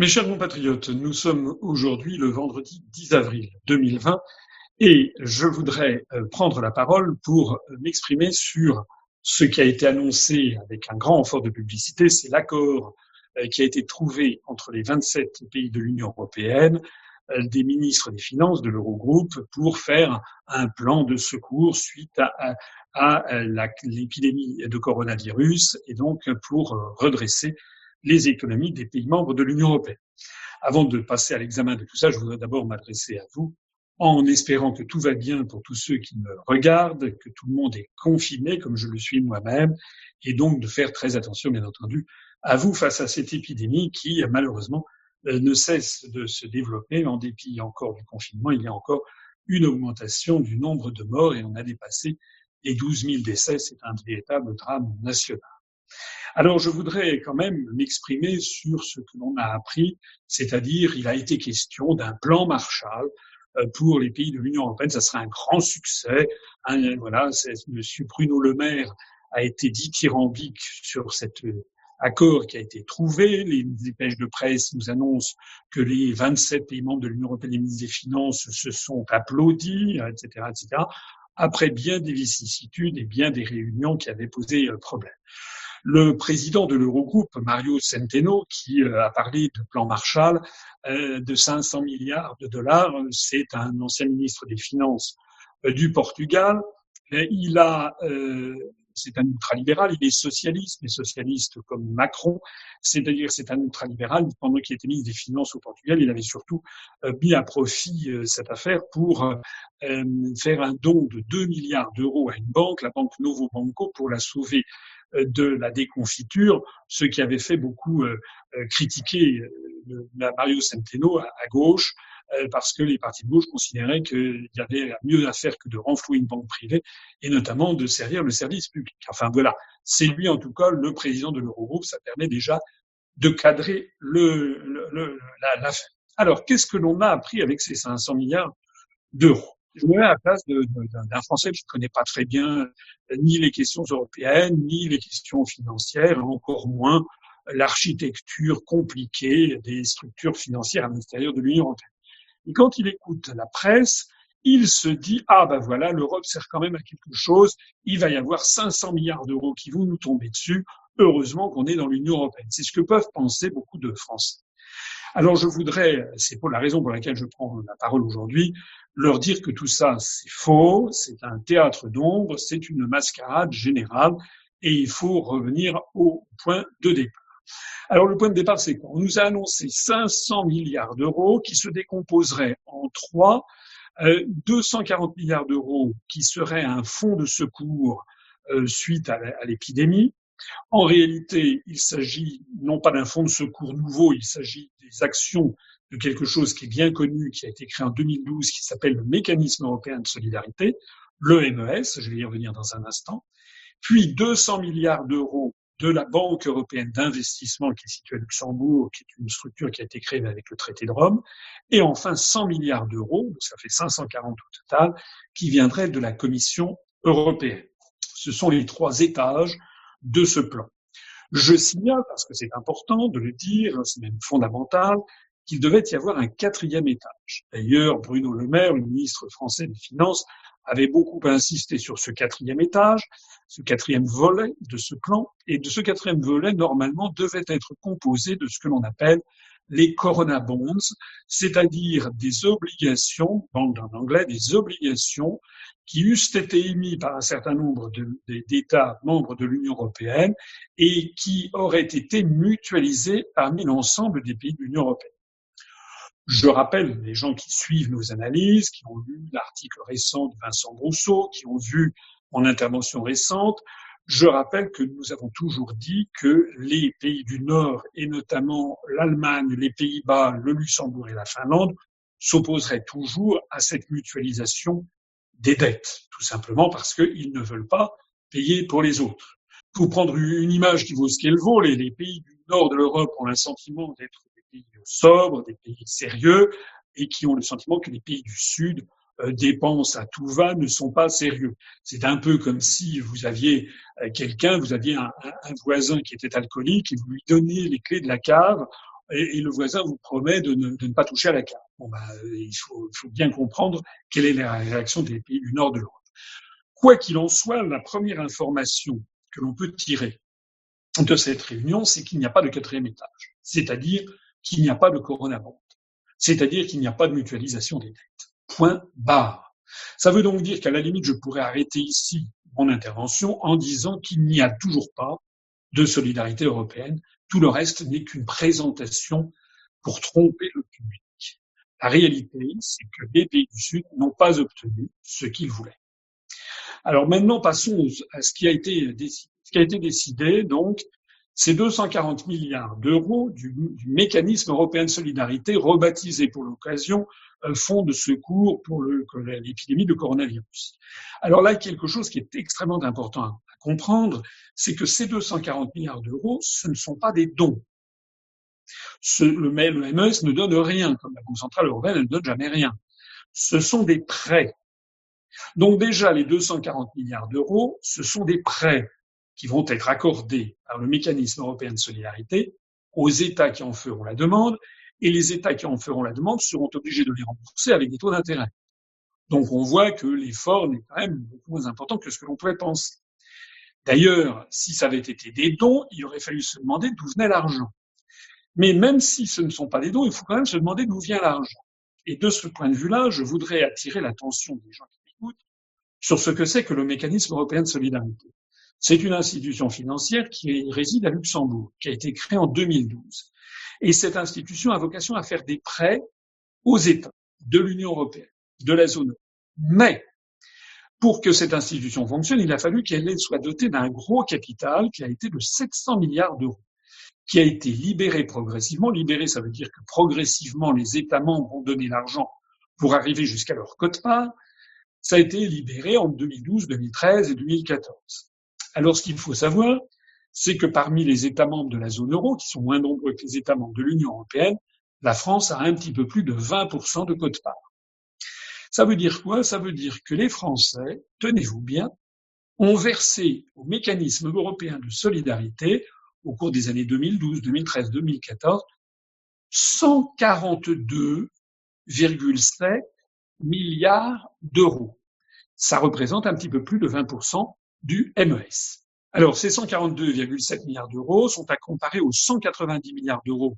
Mes chers compatriotes, nous sommes aujourd'hui le vendredi 10 avril 2020 et je voudrais euh, prendre la parole pour euh, m'exprimer sur ce qui a été annoncé avec un grand renfort de publicité, c'est l'accord euh, qui a été trouvé entre les 27 pays de l'Union européenne, des ministres des Finances de l'Eurogroupe pour faire un plan de secours suite à, à l'épidémie de coronavirus et donc pour redresser les économies des pays membres de l'Union européenne. Avant de passer à l'examen de tout ça, je voudrais d'abord m'adresser à vous en espérant que tout va bien pour tous ceux qui me regardent, que tout le monde est confiné comme je le suis moi-même, et donc de faire très attention, bien entendu, à vous face à cette épidémie qui, malheureusement, euh, ne cesse de se développer. En dépit encore du confinement, il y a encore une augmentation du nombre de morts et on a dépassé les 12 000 décès. C'est un véritable drame national. Alors je voudrais quand même m'exprimer sur ce que l'on a appris, c'est-à-dire il a été question d'un plan Marshall euh, pour les pays de l'Union européenne. Ça sera un grand succès. voilà, Monsieur Bruno Le Maire a été dithyrambique sur cet euh, accord qui a été trouvé. Les dépêches de presse nous annoncent que les 27 pays membres de l'Union européenne, les ministres des Finances, se sont applaudis, etc., etc., après bien des vicissitudes et bien des réunions qui avaient posé euh, problème. Le président de l'Eurogroupe, Mario Centeno, qui euh, a parlé de plan Marshall euh, de 500 milliards de dollars, c'est un ancien ministre des Finances euh, du Portugal. Il a c'est un ultralibéral, il est socialiste, mais socialiste comme Macron, c'est-à-dire c'est un ultralibéral. Pendant qu'il était ministre des Finances au Portugal, il avait surtout mis à profit cette affaire pour faire un don de 2 milliards d'euros à une banque, la banque Novo Banco, pour la sauver de la déconfiture, ce qui avait fait beaucoup euh, euh, critiquer euh, Mario Centeno à, gauche, parce que les partis de gauche considéraient qu'il y avait mieux à faire que de renflouer une banque privée et notamment de servir le service public. Enfin voilà, c'est lui en tout cas le président de l'Eurogroupe, ça permet déjà de cadrer le, le, l'affaire. Alors qu'est-ce que l'on a appris avec ces 500 milliards d'euros? Je me mets à la place d'un Français qui ne connaît pas très bien euh, ni les questions européennes, ni les questions financières, encore moins l'architecture compliquée des structures financières à l'intérieur de l'Union européenne. Et quand il écoute la presse, il se dit ah ben voilà l'Europe sert quand même à quelque chose, il va y avoir 500 milliards d'euros qui vont nous tomber dessus. Heureusement qu'on est dans l'Union européenne. C'est ce que peuvent penser beaucoup de Français. Alors je voudrais, c'est pour la raison pour laquelle je prends la parole aujourd'hui, leur dire que tout ça c'est faux, c'est un théâtre d'ombre, c'est une mascarade générale et il faut revenir au point de départ. Alors le point de départ c'est quoi? On nous a annoncé 500 milliards d'euros qui se décomposeraient en trois, 240 euh, milliards d'euros qui seraient un fonds de secours euh, suite à l'épidémie, en réalité, il s'agit non pas d'un fonds de secours nouveau, il s'agit des actions de quelque chose qui est bien connu, qui a été créé en 2012, qui s'appelle le mécanisme européen de solidarité, le MES, je vais y revenir dans un instant, puis 200 milliards d'euros de la Banque européenne d'investissement qui est située à Luxembourg, qui est une structure qui a été créée avec le traité de Rome, et enfin 100 milliards d'euros, ça fait 540 au total, qui viendraient de la Commission européenne. Ce sont les trois étages de ce plan. Je signale, parce que c'est important de le dire, c'est même fondamental, qu'il devait y avoir un quatrième étage. D'ailleurs, Bruno Le Maire, le ministre français des Finances, avait beaucoup insisté sur ce quatrième étage, ce quatrième volet de ce plan, et de ce quatrième volet, normalement, devait être composé de ce que l'on appelle les Corona Bonds, c'est-à-dire des obligations, en anglais, des obligations qui eussent été émis par un certain nombre d'États membres de l'Union européenne et qui auraient été mutualisés parmi l'ensemble des pays de l'Union européenne. Je rappelle les gens qui suivent nos analyses, qui ont lu l'article récent de Vincent Brousseau, qui ont vu mon intervention récente, je rappelle que nous avons toujours dit que les pays du Nord, et notamment l'Allemagne, les Pays-Bas, le Luxembourg et la Finlande, s'opposeraient toujours à cette mutualisation des dettes, tout simplement parce qu'ils ne veulent pas payer pour les autres. Pour prendre une image qui vaut ce qu'elle vaut, les, pays du nord de l'Europe ont le sentiment d'être pays sobres, des pays sérieux, et qui ont le sentiment que les pays du sud euh, dépensent à tout va ne sont pas sérieux. C'est un peu comme si vous aviez euh, quelqu'un, vous aviez un, voisin qui était alcoolique et vous lui donniez les clés de la cave et, le voisin vous promet de ne, pas toucher à la. Bon, bah, il faut, faut bien comprendre quelle est la réaction des pays du nord de l'Europe. Quoi qu'il en soit, la première information que l'on peut tirer de cette réunion, c'est qu'il n'y a pas de quatrième étage, c'est-à-dire qu'il n'y a pas de coronabond, c'est-à-dire qu'il n'y a pas de mutualisation des dettes. Point barre. Ça veut donc dire qu'à la limite, je pourrais arrêter ici mon intervention en disant qu'il n'y a toujours pas de solidarité européenne. Tout le reste n'est qu'une présentation pour tromper le public. La réalité, c'est que les pays du Sud n'ont pas obtenu ce qu'ils voulaient. Alors maintenant, passons à ce qui a été décidé. Ce qui a été décidé, donc, c'est 240 milliards d'euros du, mécanisme européen de solidarité, rebaptisé pour l'occasion euh, Fonds de secours pour l'épidémie de coronavirus. Alors là, quelque chose qui est extrêmement important à comprendre, c'est que ces 240 milliards d'euros, ce ne sont pas des dons. Ce, le, MES ne donne rien, comme la Banque centrale européenne, ne donne jamais rien. Ce sont des prêts. Donc déjà, les 240 milliards d'euros, ce sont des prêts qui vont être accordés par le mécanisme européen de solidarité aux États qui en feront la demande, et les États qui en feront la demande seront obligés de les rembourser avec des taux d'intérêt. Donc on voit que l'effort n'est quand même beaucoup moins important que ce que l'on pouvait penser. D'ailleurs, si ça avait été des dons, il aurait fallu se demander d'où venait l'argent. Mais même si ce ne sont pas des dons, il faut quand même se demander d'où vient l'argent. Et de ce point de vue-là, je voudrais attirer l'attention des gens qui m'écoutent sur ce que c'est que le mécanisme européen de solidarité. C'est une institution financière qui réside à Luxembourg, qui a été créée en 2012. Et cette institution a vocation à faire des prêts aux États de l'Union européenne, de la zone. Mais pour que cette institution fonctionne, il a fallu qu'elle soit dotée d'un gros capital qui a été de 700 milliards d'euros, qui a été libéré progressivement. Libéré, ça veut dire que progressivement, les États membres ont donné l'argent pour arriver jusqu'à leur quote-part. Ça a été libéré en 2012, 2013 et 2014. Alors ce qu'il faut savoir, c'est que parmi les États membres de la zone euro, qui sont moins nombreux que les États membres de l'Union européenne, la France a un petit peu plus de 20% de quote-part. Ça veut dire quoi? Ça veut dire que les Français, tenez-vous bien, ont versé au mécanisme européen de solidarité au cours des années 2012, 2013, 2014 142,7 milliards d'euros. Ça représente un petit peu plus de 20% du MES. Alors, ces 142,7 milliards d'euros sont à comparer aux 190 milliards d'euros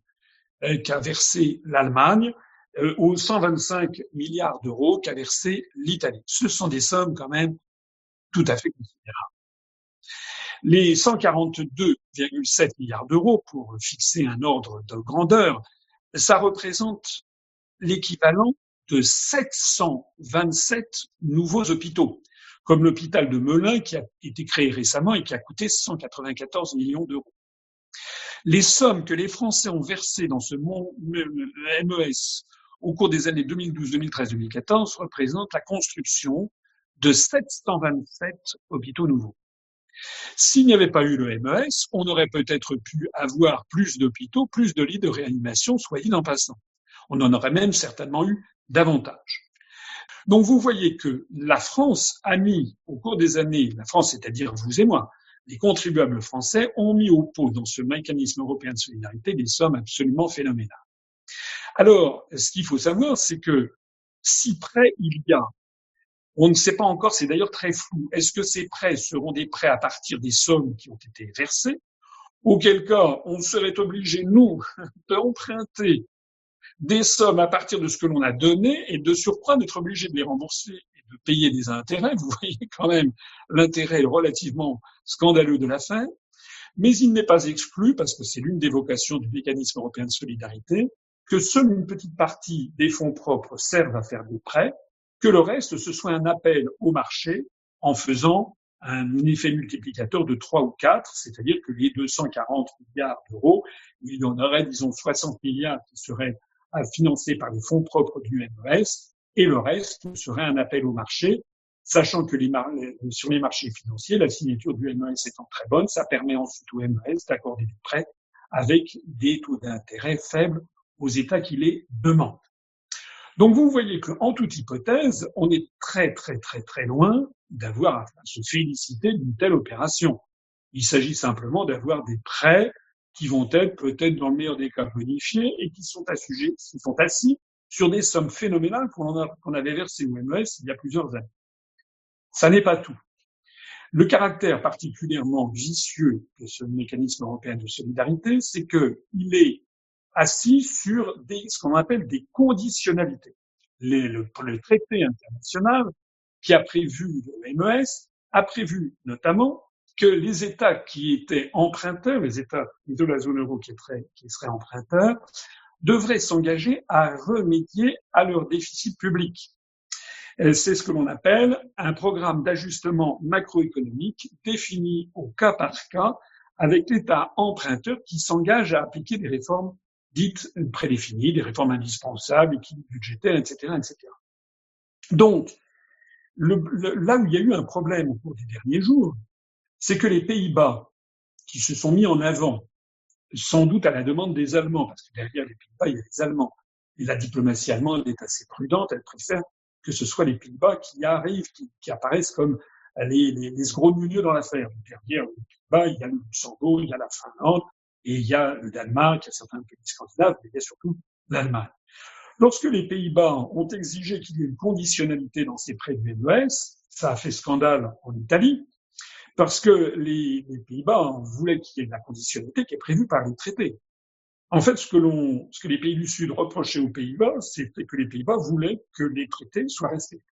euh, qu'a versé l'Allemagne, euh, aux 125 milliards d'euros qu'a versé l'Italie. Ce sont des sommes quand même tout à fait considérables. Les 142,7 milliards d'euros, pour fixer un ordre de grandeur, ça représente l'équivalent de 727 nouveaux hôpitaux comme l'hôpital de Melun qui a été créé récemment et qui a coûté 194 millions d'euros. Les sommes que les Français ont versées dans ce MES au cours des années 2012, 2013, 2014 représentent la construction de 727 hôpitaux nouveaux. S'il n'y avait pas eu le MES, on aurait peut-être pu avoir plus d'hôpitaux, plus de lits de réanimation, soit dit en passant. On en aurait même certainement eu davantage. Donc vous voyez que la France a mis au cours des années, la France c'est-à-dire vous et moi, les contribuables français ont mis au pot dans ce mécanisme européen de solidarité des sommes absolument phénoménales. Alors, ce qu'il faut savoir, c'est que si prêts il y a, on ne sait pas encore, c'est d'ailleurs très flou, est-ce que ces prêts seront des prêts à partir des sommes qui ont été versées, auquel cas on serait obligé, nous, d'emprunter des sommes à partir de ce que l'on a donné et de surcroît d'être obligé de les rembourser et de payer des intérêts. Vous voyez quand même l'intérêt relativement scandaleux de l'affaire. Mais il n'est pas exclu, parce que c'est l'une des vocations du mécanisme européen de solidarité, que seule une petite partie des fonds propres servent à faire des prêts, que le reste, ce soit un appel au marché en faisant un effet multiplicateur de 3 ou 4, c'est-à-dire que les 240 milliards d'euros, il y en aurait, disons, 60 milliards qui seraient financé par les fonds propres du MES, et le reste serait un appel au marché, sachant que les sur les marchés financiers, la signature du MES étant très bonne, ça permet ensuite au MES d'accorder des prêts avec des taux d'intérêt faibles aux États qui les demandent. Donc vous voyez qu'en toute hypothèse, on est très très très très loin d'avoir à se féliciter d'une telle opération. Il s'agit simplement d'avoir des prêts qui vont être peut-être dans le meilleur des cas bonifiés et qui sont qui sont assis sur des sommes phénoménales qu'on avait versées au MES il y a plusieurs années. Ça n'est pas tout. Le caractère particulièrement vicieux de ce mécanisme européen de solidarité, c'est qu'il est assis sur ce qu'on appelle des conditionnalités. Le, traité international qui a prévu le MES a prévu notamment que les États qui étaient emprunteurs, les États de la zone euro qui, seraient emprunteurs, devraient s'engager à remédier à leur déficit public. C'est ce que l'on appelle un programme d'ajustement macroéconomique défini au cas par cas avec l'État emprunteur qui s'engage à appliquer des réformes dites prédéfinies, des réformes indispensables, équilibre budgétaire, etc., etc. Donc, là où il y a eu un problème au cours des derniers jours, c'est que les Pays-Bas, qui se sont mis en avant, sans doute à la demande des Allemands, parce que derrière les Pays-Bas, il y a les Allemands, et la diplomatie allemande est assez prudente, elle préfère que ce soit les Pays-Bas qui arrivent, qui, apparaissent comme les, les, les gros milieux dans l'affaire. Derrière les Pays-Bas, il y a le Luxembourg, il y a la Finlande, et il y a le Danemark, il y a certains pays scandinaves, mais il y a surtout l'Allemagne. Lorsque les Pays-Bas ont exigé qu'il y ait une conditionnalité dans ces prêts du MES, ça a fait scandale en Italie, parce que les, Pays-Bas voulaient qu'il y ait de la conditionnalité qui est prévue par les traités. En fait, ce que, les pays du Sud reprochaient aux Pays-Bas, c'était que les Pays-Bas voulaient que les traités soient respectés.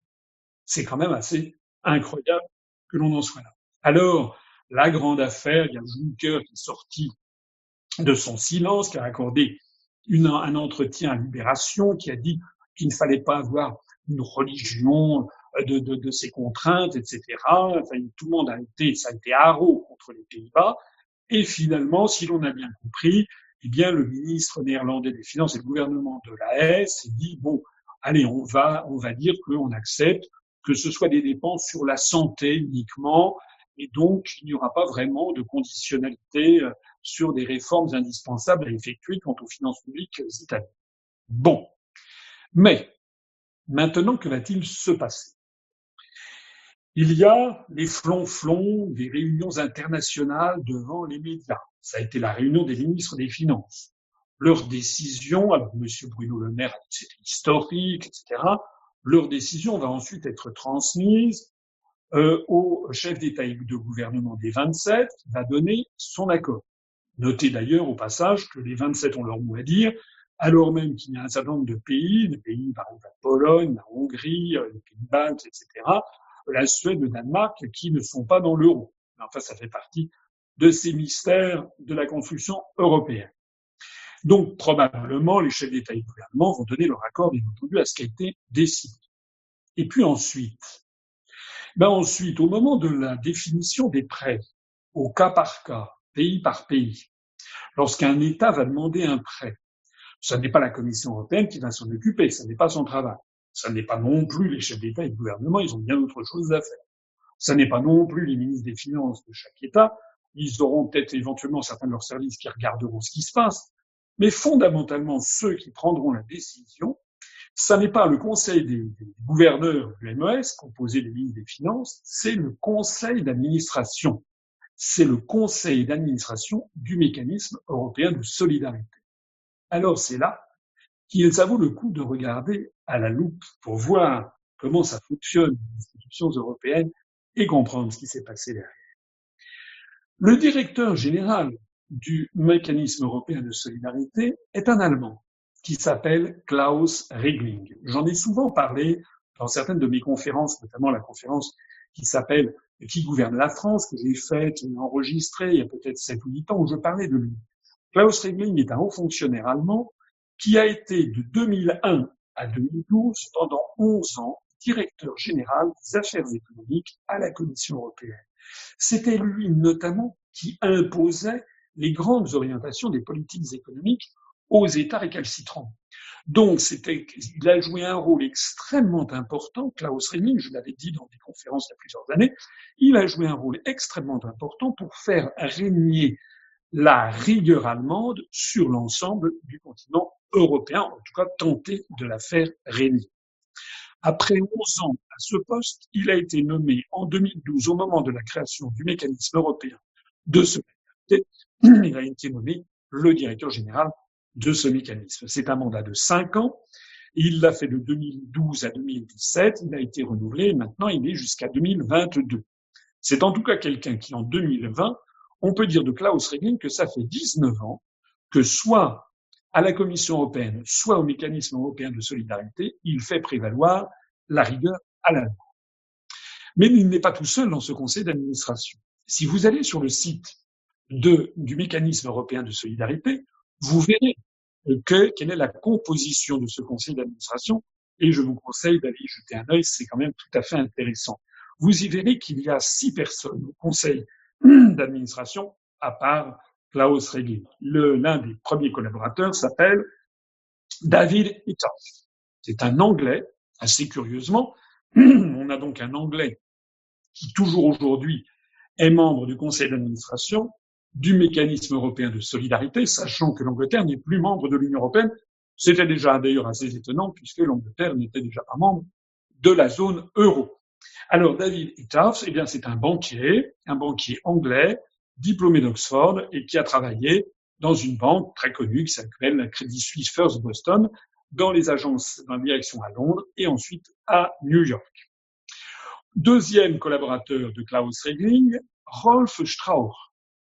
C'est quand même assez incroyable que l'on en soit là. Alors, la grande affaire, il y a Juncker qui est sorti de son silence, qui a accordé un entretien à Libération, qui a dit qu'il ne fallait pas avoir une religion de, de, ses contraintes, etc. Enfin, tout le monde a été, ça a été haro contre les Pays-Bas. Et finalement, si l'on a bien compris, eh bien, le ministre néerlandais des Finances et le gouvernement de la s'est dit, bon, allez, on va, on va dire qu'on accepte que ce soit des dépenses sur la santé uniquement, et donc il n'y aura pas vraiment de conditionnalité euh, sur des réformes indispensables à effectuer quant aux finances publiques italiennes. Bon. Mais, maintenant, que va-t-il se passer? Il y a les flonflons des réunions internationales devant les médias. Ça a été la réunion des ministres des Finances. Leur décision, alors M. Bruno Le Maire historique, etc. Leur décision va ensuite être transmise euh, au chef d'État et de gouvernement des 27 qui va donner son accord. Notez d'ailleurs au passage que les 27 ont leur mot à dire, alors même qu'il y a un certain nombre de pays, des pays par exemple la Pologne, la Hongrie, euh, les pays baltes, etc., la Suède, le Danemark, qui ne sont pas dans l'euro. Enfin, ça fait partie de ces mystères de la construction européenne. Donc, probablement, les chefs d'État et de gouvernement vont donner leur accord, bien entendu, à ce qui a été décidé. Et puis ensuite, ben ensuite, au moment de la définition des prêts, au cas par cas, pays par pays, lorsqu'un État va demander un prêt, ce n'est pas la Commission européenne qui va s'en occuper, ce n'est pas son travail. Ce n'est pas non plus les chefs d'État et de gouvernement, ils ont bien autre chose à faire. Ce n'est pas non plus les ministres des Finances de chaque État, ils auront peut-être éventuellement certains de leurs services qui regarderont ce qui se passe, mais fondamentalement ceux qui prendront la décision, ça n'est pas le conseil des, des gouverneurs du MES, composé des ministres des Finances, c'est le conseil d'administration c'est le conseil d'administration du mécanisme européen de solidarité. Alors c'est là qu'il ça vaut le coup de regarder à la loupe pour voir comment ça fonctionne les institutions européennes et comprendre ce qui s'est passé derrière. Le directeur général du mécanisme européen de solidarité est un Allemand qui s'appelle Klaus Regling. J'en ai souvent parlé dans certaines de mes conférences, notamment la conférence qui s'appelle qui gouverne la France, que j'ai faite, enregistrée il y a peut-être 7 ou 8 ans, où je parlais de lui. Klaus Regling est un haut fonctionnaire allemand qui a été de 2001 à 2012, pendant 11 ans, directeur général des affaires économiques à la Commission européenne. C'était lui notamment qui imposait les grandes orientations des politiques économiques aux États récalcitrants. Donc, c'était, il a joué un rôle extrêmement important. Klaus Regling, je l'avais dit dans des conférences il y a plusieurs années, il a joué un rôle extrêmement important pour faire régner la rigueur allemande sur l'ensemble du continent européen, en tout cas tenter de la faire régner. Après 11 ans à ce poste, il a été nommé en 2012, au moment de la création du mécanisme européen de solidarité, il a été nommé le directeur général de ce mécanisme. C'est un mandat de cinq ans. Il l'a fait de 2012 à 2017. Il a été renouvelé. Maintenant, il est jusqu'à 2022. C'est en tout cas quelqu'un qui, en 2020, on peut dire de Klaus Regling que ça fait 19 ans que soit à la Commission européenne, soit au mécanisme européen de solidarité, il fait prévaloir la rigueur à l'allemand. Mais il n'est pas tout seul dans ce conseil d'administration. Si vous allez sur le site du mécanisme européen de solidarité, vous verrez que, quelle est la composition de ce conseil d'administration et je vous conseille d'aller y jeter un œil, c'est quand même tout à fait intéressant. Vous y verrez qu'il y a six personnes au conseil d'administration à part Klaus Regling. L'un des premiers collaborateurs s'appelle David Itoff. C'est un Anglais, assez curieusement. On a donc un Anglais qui, toujours aujourd'hui, est membre du conseil d'administration du mécanisme européen de solidarité, sachant que l'Angleterre n'est plus membre de l'Union européenne. C'était déjà d'ailleurs assez étonnant puisque l'Angleterre n'était déjà pas membre de la zone euro. Alors David Itoff, eh bien c'est un banquier, un banquier anglais diplômé d'Oxford et qui a travaillé dans une banque très connue qui s'appelle la Credit Suisse First Boston, dans les agences, dans la direction à Londres et ensuite à New York. Deuxième collaborateur de Klaus Regling, Rolf Strauch.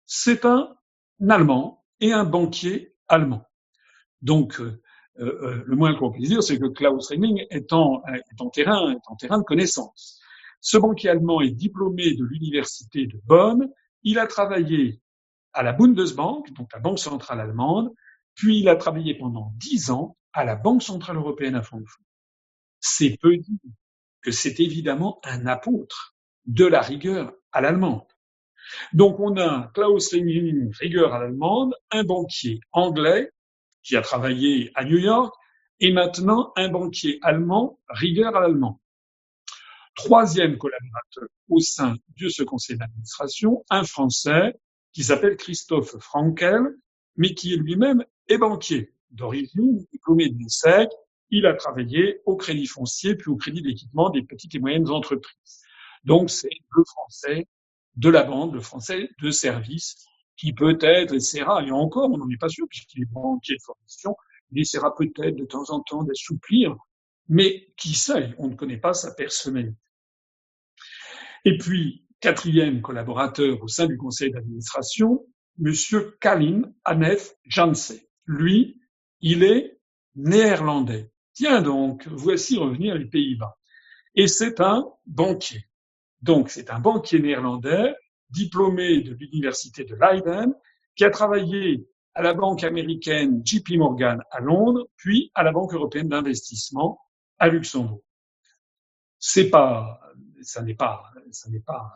C'est un Allemand et un banquier allemand. Donc, euh, euh, le moins qu'on puisse dire, c'est que Klaus Regling est en, est en terrain, est en terrain de connaissance. Ce banquier allemand est diplômé de l'université de Bonn il a travaillé à la Bundesbank, donc la Banque centrale allemande, puis il a travaillé pendant dix ans à la Banque centrale européenne à Francfort. C'est peu dire que c'est évidemment un apôtre de la rigueur à l'allemande. Donc on a Klaus Regling, rigueur à l'allemande, un banquier anglais qui a travaillé à New York, et maintenant un banquier allemand, rigueur à l'allemande troisième collaborateur au sein de ce conseil d'administration, un Français qui s'appelle Christophe Frankel, mais qui lui-même est banquier d'origine, diplômé de l'ESSEC. Il a travaillé au crédit foncier puis au crédit d'équipement des petites et moyennes entreprises. Donc c'est le français de la bande, le français de service, qui peut-être essaiera, et encore on n'en est pas sûr puisqu'il est banquier de formation, il essaiera peut-être de temps en temps d'assouplir, mais qui sait, on ne connaît pas sa personnalité. Et puis, quatrième collaborateur au sein du conseil d'administration, Monsieur Kalin Anef Janse. Lui, il est néerlandais. Tiens donc, voici revenir les Pays-Bas. Et c'est un banquier. Donc, c'est un banquier néerlandais, diplômé de l'université de Leiden, qui a travaillé à la banque américaine JP Morgan à Londres, puis à la Banque européenne d'investissement à Luxembourg. C'est pas ça n'est pas, ça n'est pas,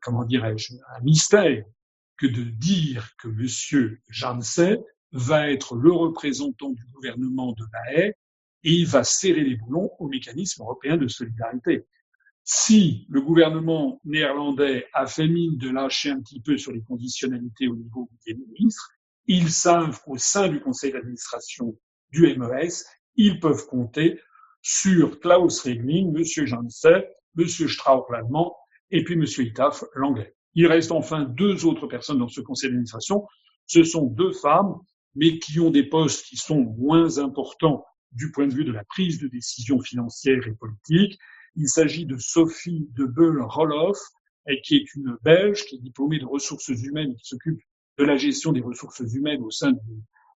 comment dirais-je, un mystère que de dire que Monsieur Janssen va être le représentant du gouvernement de la haie et il va serrer les boulons au mécanisme européen de solidarité. Si le gouvernement néerlandais a fait mine de lâcher un petit peu sur les conditionnalités au niveau des ministres, ils savent qu'au sein du conseil d'administration du MES, ils peuvent compter sur Klaus Regling, Monsieur Janssen, M. Strauch l'allemand et puis M. Itaf l'anglais. Il reste enfin deux autres personnes dans ce conseil d'administration. Ce sont deux femmes, mais qui ont des postes qui sont moins importants du point de vue de la prise de décision financière et politique. Il s'agit de Sophie de Beul-Roloff, qui est une Belge, qui est diplômée de ressources humaines, qui s'occupe de la gestion des ressources humaines au sein,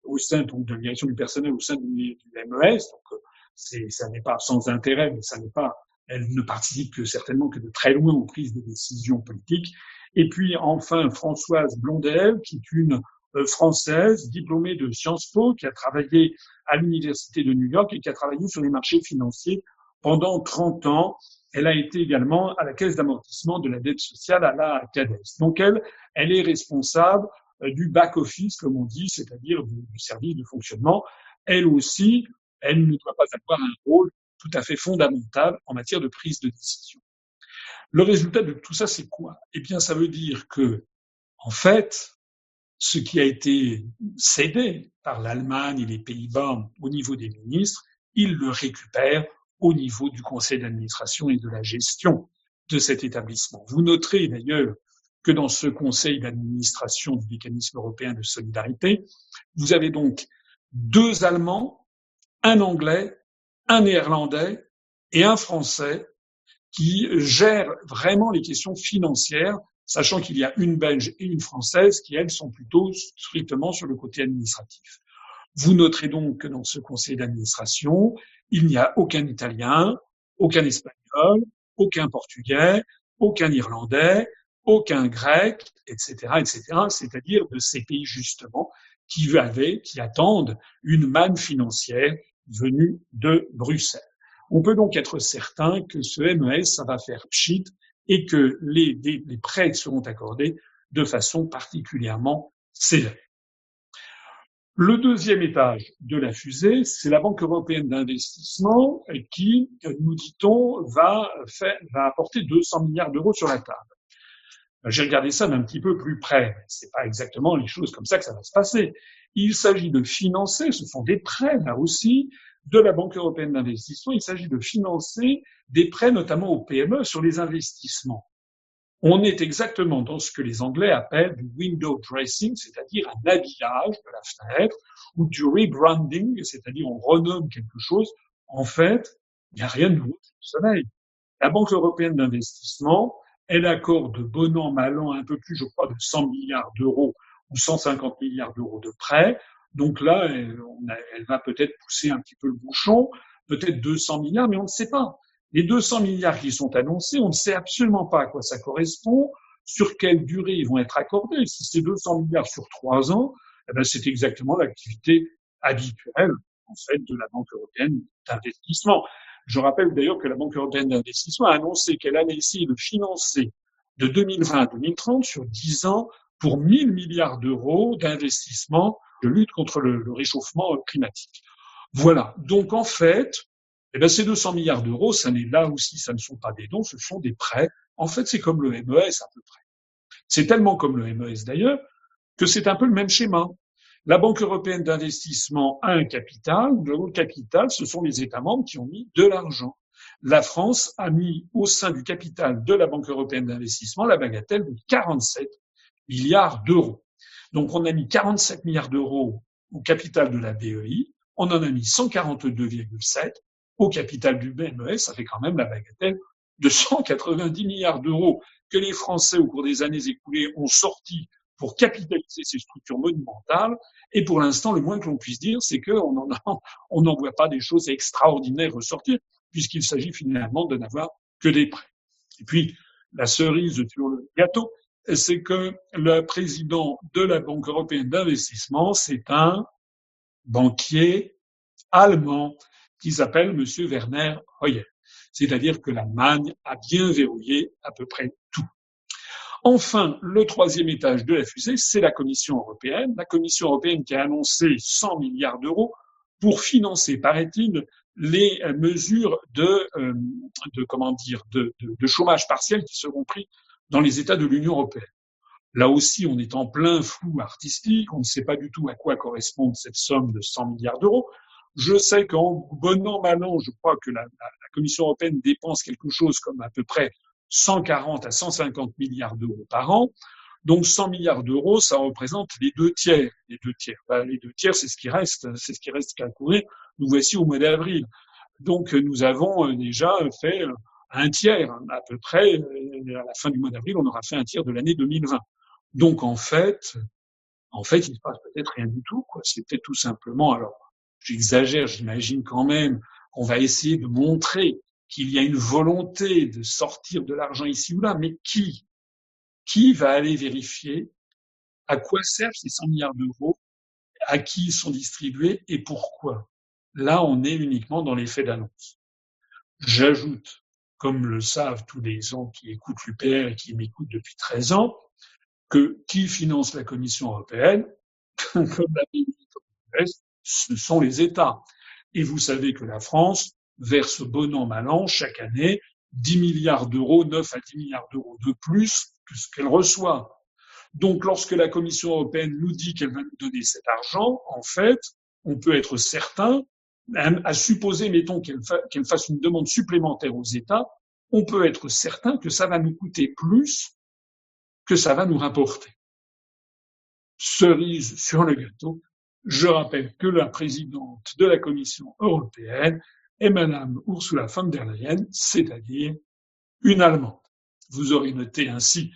au sein donc, de la direction du personnel au sein du, MES. Donc, c'est, ça n'est pas sans intérêt, mais ça n'est pas elle ne participe que certainement que de très loin aux prises de décisions politiques. Et puis enfin Françoise Blondel, qui est une euh, française diplômée de Sciences Po, qui a travaillé à l'université de New York et qui a travaillé sur les marchés financiers pendant 30 ans. Elle a été également à la caisse d'amortissement de la dette sociale à la CADES. Donc elle, elle est responsable euh, du back-office, comme on dit, c'est-à-dire du, du service de fonctionnement. Elle aussi, elle ne doit pas avoir un rôle tout à fait fondamentale en matière de prise de décision. Le résultat de tout ça, c'est quoi? Eh bien, ça veut dire que, en fait, ce qui a été cédé par l'Allemagne et les Pays-Bas au niveau des ministres, ils le récupèrent au niveau du conseil d'administration et de la gestion de cet établissement. Vous noterez d'ailleurs que dans ce conseil d'administration du mécanisme européen de solidarité. Vous avez donc deux Allemands, un Anglais, un Néerlandais et un Français qui gèrent vraiment les questions financières, sachant qu'il y a une Belge et une Française qui, elles, sont plutôt strictement sur le côté administratif. Vous noterez donc que dans ce conseil d'administration, il n'y a aucun Italien, aucun Espagnol, aucun Portugais, aucun Irlandais, aucun Grec, etc., etc., c'est-à-dire de ces pays justement qui qui attendent une manne financière venue de Bruxelles. On peut donc être certain que ce MES, ça va faire pchit et que les, prêts seront accordés de façon particulièrement sévère. Le deuxième étage de la fusée, c'est la Banque européenne d'investissement qui, nous dit-on, va, va apporter 200 milliards d'euros sur la table. J'ai regardé ça d'un petit peu plus près. C'est pas exactement les choses comme ça que ça va se passer. Il s'agit de financer, ce sont des prêts là aussi, de la Banque européenne d'investissement. Il s'agit de financer des prêts notamment aux PME sur les investissements. On est exactement dans ce que les Anglais appellent du window dressing, c'est-à-dire un habillage de la fenêtre, ou du rebranding, c'est-à-dire on renomme quelque chose. En fait, il n'y a rien de nouveau sous le soleil. La Banque européenne d'investissement, elle accorde bon an, mal an, un peu plus, je crois, de 100 milliards d'euros ou 150 milliards d'euros de prêts. Donc là, elle, va peut-être pousser un petit peu le bouchon, peut-être 200 milliards, mais on ne sait pas. Les 200 milliards qui sont annoncés, on ne sait absolument pas à quoi ça correspond, sur quelle durée ils vont être accordés. Si c'est 200 milliards sur trois ans, eh ben c'est exactement l'activité habituelle en fait de la Banque européenne d'investissement. Je rappelle d'ailleurs que la Banque européenne d'investissement a annoncé qu'elle allait essayer de financer de 2020 à 2030 sur 10 ans pour 1000 milliards d'euros d'investissement de lutte contre le, réchauffement climatique. Voilà. Donc en fait, eh bien, ces 200 milliards d'euros, ça n'est là aussi, ça ne sont pas des dons, ce sont des prêts. En fait, c'est comme le MES à peu près. C'est tellement comme le MES d'ailleurs que c'est un peu le même schéma. La Banque européenne d'investissement a un capital. Le capital, ce sont les États membres qui ont mis de l'argent. La France a mis au sein du capital de la Banque européenne d'investissement la bagatelle de 47 milliards d'euros. Donc on a mis 47 milliards d'euros au capital de la BEI, on en a mis 142,7 au capital du BMES, ça fait quand même la bagatelle de 190 milliards d'euros que les Français, au cours des années écoulées, ont sorti pour capitaliser ces structures monumentales. Et pour l'instant, le moins que l'on puisse dire, c'est qu'on n'en voit pas des choses extraordinaires ressortir, puisqu'il s'agit finalement de n'avoir que des prêts. Et puis, la cerise sur le gâteau, c'est que le président de la Banque européenne d'investissement, c'est un banquier allemand qui s'appelle M. Werner Hoyer. C'est-à-dire que l'Allemagne a bien verrouillé à peu près tout. Enfin, le troisième étage de la fusée, c'est la Commission européenne. La Commission européenne qui a annoncé 100 milliards d'euros pour financer, paraît-il, les mesures de, euh, de comment dire, de, chômage partiel qui seront pris dans les États de l'Union européenne. Là aussi, on est en plein flou artistique, on ne sait pas du tout à quoi correspond cette somme de 100 milliards d'euros. Je sais qu'en bon an, mal an, je crois que la, Commission européenne dépense quelque chose comme à peu près 140 à 150 milliards d'euros par an. Donc 100 milliards d'euros, ça représente les deux tiers. Les deux tiers, ben, les deux tiers, c'est ce qui reste, c'est ce qui reste qu'à courir. Nous voici au mois d'avril. Donc nous avons euh, déjà fait euh, un tiers, à peu près. Euh, à la fin du mois d'avril, on aura fait un tiers de l'année 2020. Donc en fait, en fait, il ne se passe peut-être rien du tout. C'est peut-être tout simplement alors j'exagère, j'imagine quand même qu'on va essayer de montrer qu'il y a une volonté de sortir de l'argent ici ou là, mais qui Qui va aller vérifier à quoi servent ces 100 milliards d'euros, à qui ils sont distribués et pourquoi? Là, on est uniquement dans l'effet d'annonce. J'ajoute, comme le savent tous les gens qui écoutent l'UPR et qui m'écoutent depuis 13 ans, que qui finance la Commission européenne, comme la ce sont les États. Et vous savez que la France verse bon an, mal an, chaque année, 10 milliards d'euros, 9 à 10 milliards d'euros de plus que ce qu'elle reçoit. Donc, lorsque la Commission européenne nous dit qu'elle va nous donner cet argent, en fait, on peut être certain, à supposer, mettons, qu'elle fasse une demande supplémentaire aux États, on peut être certain que ça va nous coûter plus que ça va nous rapporter. Cerise sur le gâteau, je rappelle que la présidente de la Commission européenne est Madame Ursula von der Leyen, c'est-à-dire une Allemande. Vous aurez noté ainsi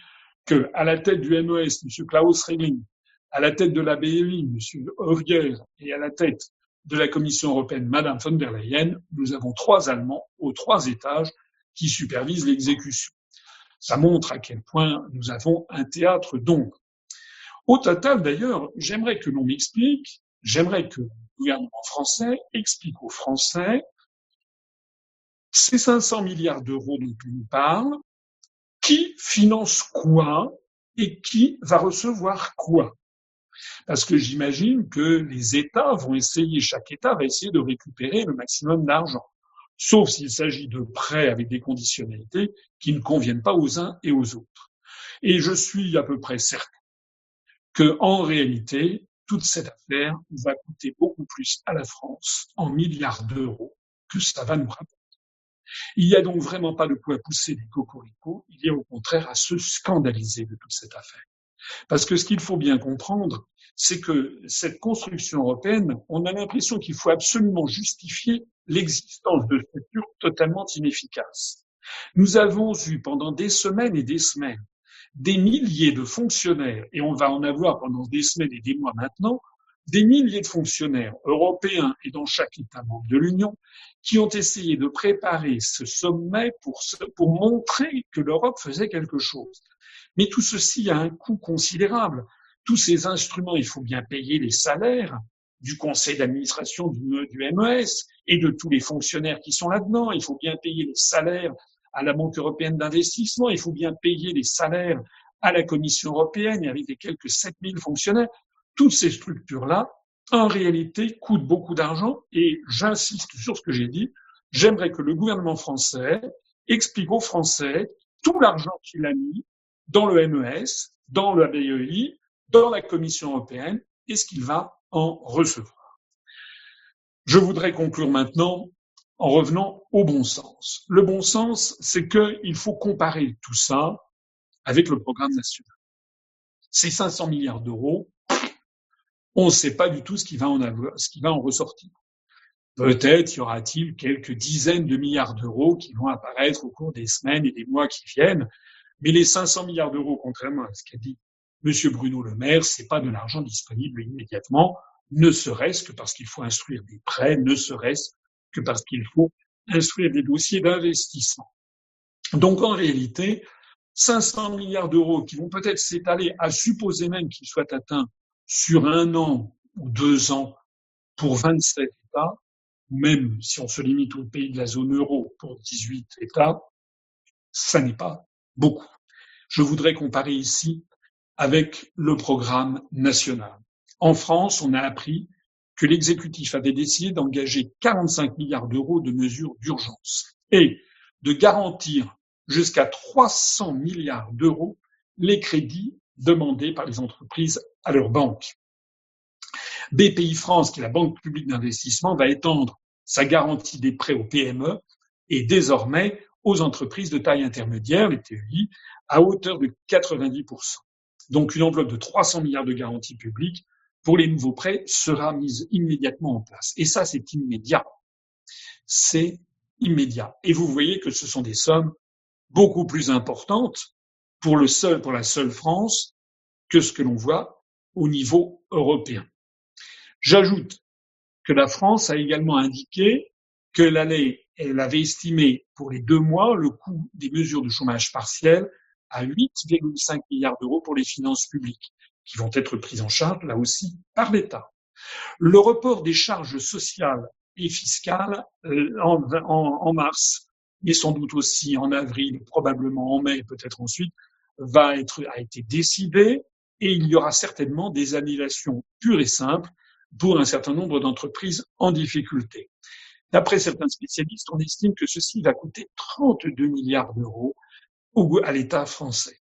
que, à la tête du MES, M. Klaus Regling, à la tête de la BEI, M. Hofier, et à la tête de la Commission européenne, Madame von der Leyen, nous avons trois Allemands aux trois étages qui supervisent l'exécution. Ça montre à quel point nous avons un théâtre d'ombre. Au total, d'ailleurs, j'aimerais que l'on m'explique, j'aimerais que le gouvernement français explique aux Français ces 500 milliards d'euros dont on nous parle, qui finance quoi et qui va recevoir quoi? Parce que j'imagine que les États vont essayer, chaque État va essayer de récupérer le maximum d'argent, sauf s'il s'agit de prêts avec des conditionnalités qui ne conviennent pas aux uns et aux autres. Et je suis à peu près certain que, en réalité, toute cette affaire va coûter beaucoup plus à la France en milliards d'euros que ça va nous rapporter. Il n'y a donc vraiment pas de quoi pousser des cocoricots, il y a au contraire à se scandaliser de toute cette affaire. Parce que ce qu'il faut bien comprendre, c'est que cette construction européenne, on a l'impression qu'il faut absolument justifier l'existence de structures totalement inefficaces. Nous avons eu pendant des semaines et des semaines des milliers de fonctionnaires, et on va en avoir pendant des semaines et des mois maintenant, des milliers de fonctionnaires européens et dans chaque État membre de l'Union qui ont essayé de préparer ce sommet pour, montrer que l'Europe faisait quelque chose. Mais tout ceci a un coût considérable. Tous ces instruments, il faut bien payer les salaires du conseil d'administration du, du MES et de tous les fonctionnaires qui sont là-dedans. Il faut bien payer les salaires à la Banque européenne d'investissement. Il faut bien payer les salaires à la Commission européenne et avec les quelques 7000 fonctionnaires toutes ces structures-là, en réalité, coûtent beaucoup d'argent et j'insiste sur ce que j'ai dit. J'aimerais que le gouvernement français explique aux Français tout l'argent qu'il a mis dans le MES, dans le BEI, dans la Commission européenne et ce qu'il va en recevoir. Je voudrais conclure maintenant en revenant au bon sens. Le bon sens, c'est qu'il faut comparer tout ça avec le programme national. Ces 500 milliards d'euros, on ne sait pas du tout ce qui va en ressortir. Peut-être y aura-t-il quelques dizaines de milliards d'euros qui vont apparaître au cours des semaines et des mois qui viennent, mais les 500 milliards d'euros, contrairement à ce qu'a dit M. Bruno Le Maire, c'est pas de l'argent disponible immédiatement, ne serait-ce que parce qu'il faut instruire des prêts, ne serait-ce que parce qu'il faut instruire des dossiers d'investissement. Donc en réalité, 500 milliards d'euros qui vont peut-être s'étaler à supposer même qu'ils soient atteints sur un an ou deux ans pour 27 États, même si on se limite au pays de la zone euro pour 18 États, ça n'est pas beaucoup. Je voudrais comparer ici avec le programme national. En France, on a appris que l'exécutif avait décidé d'engager 45 milliards d'euros de mesures d'urgence et de garantir jusqu'à 300 milliards d'euros les crédits demandés par les entreprises à leurs banques. BPI France, qui est la banque publique d'investissement, va étendre sa garantie des prêts aux PME et désormais aux entreprises de taille intermédiaire, les TEI, à hauteur de 90%. Donc une enveloppe de 300 milliards de garanties publiques pour les nouveaux prêts sera mise immédiatement en place. Et ça, c'est immédiat. C'est immédiat. Et vous voyez que ce sont des sommes beaucoup plus importantes pour le seul, pour la seule France que ce que l'on voit au niveau européen. J'ajoute que la France a également indiqué qu'elle elle avait estimé pour les deux mois le coût des mesures de chômage partiel à 8,5 milliards d'euros pour les finances publiques, qui vont être prises en charge là aussi par l'État. Le report des charges sociales et fiscales euh, en, mars, mais sans doute aussi en avril, probablement en mai, peut-être ensuite, va être a été décidé et il y aura certainement des annulations pures et simples pour un certain nombre d'entreprises en difficulté. D'après certains spécialistes, on estime que ceci va coûter 32 milliards d'euros à l'État français.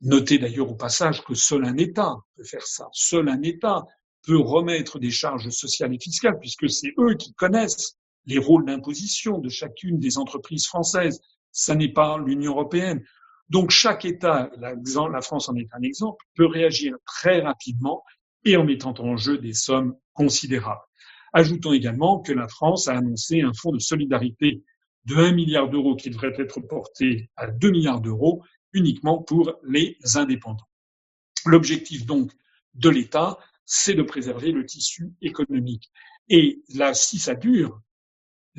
Notez d'ailleurs au passage que seul un État peut faire ça. Seul un État peut remettre des charges sociales et fiscales, puisque c'est eux qui connaissent les rôles d'imposition de chacune des entreprises françaises. Ça n'est pas l'Union européenne. Donc chaque État, la France en est un exemple, peut réagir très rapidement et en mettant en jeu des sommes considérables. Ajoutons également que la France a annoncé un fonds de solidarité de 1 milliard d'euros qui devrait être porté à 2 milliards d'euros uniquement pour les indépendants. L'objectif donc de l'État, c'est de préserver le tissu économique. Et là, si ça dure,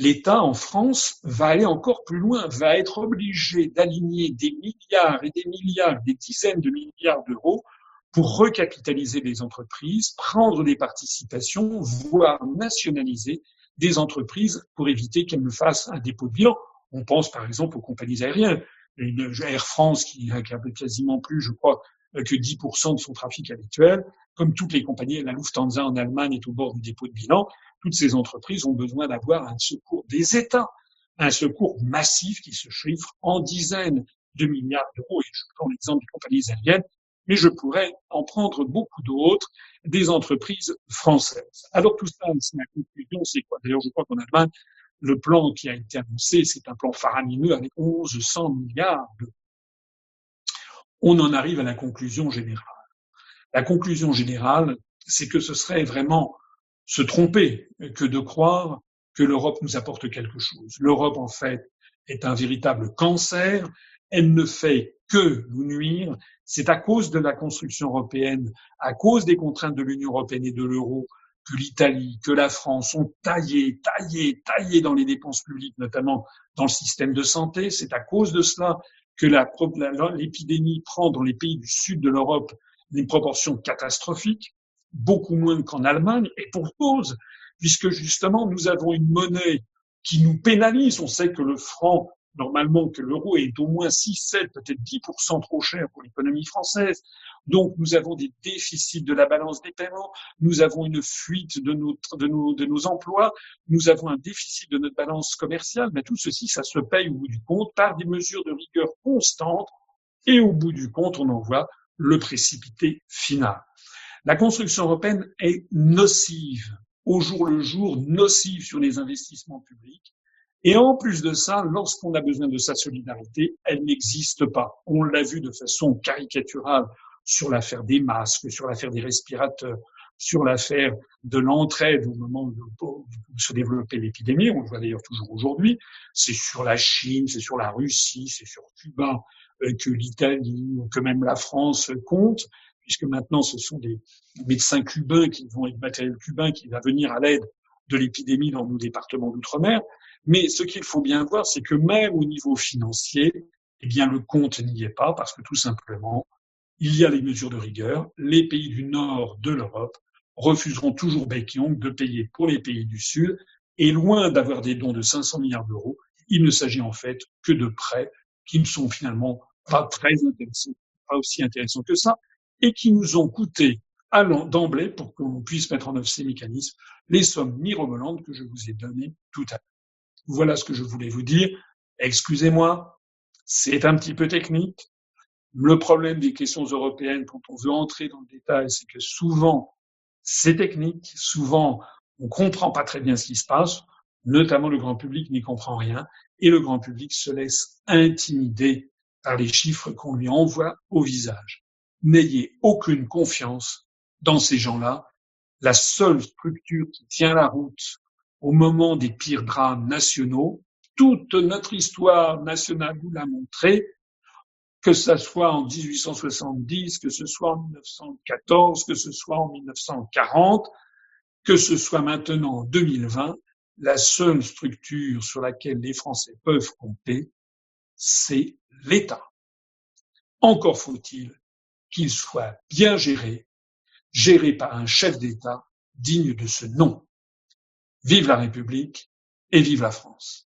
l'État en France va aller encore plus loin, va être obligé d'aligner des milliards et des milliards, des dizaines de milliards d'euros pour recapitaliser les entreprises, prendre des participations, voire nationaliser des entreprises pour éviter qu'elles ne fassent un dépôt de bilan. On pense par exemple aux compagnies aériennes. Air France qui a quasiment plus, je crois, que 10% de son trafic habituel, comme toutes les compagnies, la Lufthansa en Allemagne est au bord du dépôt de bilan. Toutes ces entreprises ont besoin d'avoir un secours des États, un secours massif qui se chiffre en dizaines de milliards d'euros. Et je prends l'exemple des compagnies aériennes mais je pourrais en prendre beaucoup d'autres des entreprises françaises. Alors tout ça, c'est la conclusion, c'est quoi? D'ailleurs, je crois qu'en Allemagne, le plan qui a été annoncé, c'est un plan faramineux avec 1100 milliards d'euros. On en arrive à la conclusion générale. La conclusion générale, c'est que ce serait vraiment se tromper que de croire que l'Europe nous apporte quelque chose. L'Europe, en fait, est un véritable cancer. Elle ne fait que nous nuire. C'est à cause de la construction européenne, à cause des contraintes de l'Union européenne et de l'euro, que l'Italie, que la France ont taillé, taillé, taillé dans les dépenses publiques, notamment dans le système de santé. C'est à cause de cela que l'épidémie prend dans les pays du sud de l'Europe des proportions catastrophiques, beaucoup moins qu'en Allemagne, et pour cause, puisque justement nous avons une monnaie qui nous pénalise. On sait que le franc normalement que l'euro est au moins 6, 7, peut-être 10% trop cher pour l'économie française. Donc nous avons des déficits de la balance des paiements, nous avons une fuite de, de, nos, de nos emplois, nous avons un déficit de notre balance commerciale, mais tout ceci, ça se paye au bout du compte par des mesures de rigueur constantes et au bout du compte, on en voit le précipité final. La construction européenne est nocive, au jour le jour, nocive sur les investissements publics et en plus de ça, lorsqu'on a besoin de sa solidarité, elle n'existe pas. On l'a vu de façon caricaturale sur l'affaire des masques, sur l'affaire des respirateurs, sur l'affaire de l'entraide au moment où se développait l'épidémie, on le voit d'ailleurs toujours aujourd'hui, c'est sur la Chine, c'est sur la Russie, c'est sur Cuba euh, que l'Italie ou que même la France compte, puisque maintenant ce sont des médecins cubains qui vont, et matériel cubain qui va venir à l'aide de l'épidémie dans nos départements d'outre-mer. Mais ce qu'il faut bien voir, c'est que même au niveau financier, eh bien, le compte n'y est pas parce que tout simplement, il y a les mesures de rigueur. Les pays du nord de l'Europe refuseront toujours bec de payer pour les pays du sud. Et loin d'avoir des dons de 500 milliards d'euros, il ne s'agit en fait que de prêts qui ne sont finalement pas très intéressants, pas aussi intéressants que ça, et qui nous ont coûté d'emblée, pour qu'on puisse mettre en œuvre ces mécanismes, les sommes mirobolantes que je vous ai données tout à l'heure. Voilà ce que je voulais vous dire. Excusez-moi, c'est un petit peu technique. Le problème des questions européennes, quand on veut entrer dans le détail, c'est que souvent, c'est technique. Souvent, on comprend pas très bien ce qui se passe. Notamment, le grand public n'y comprend rien. Et le grand public se laisse intimider par les chiffres qu'on lui envoie au visage. N'ayez aucune confiance dans ces gens-là. La seule structure qui tient la route au moment des pires drames nationaux. Toute notre histoire nationale nous l'a montré, que ce soit en 1870, que ce soit en 1914, que ce soit en 1940, que ce soit maintenant en 2020, la seule structure sur laquelle les Français peuvent compter, c'est l'État. Encore faut-il qu'il soit bien géré, géré par un chef d'État digne de ce nom. Vive la République et vive la France.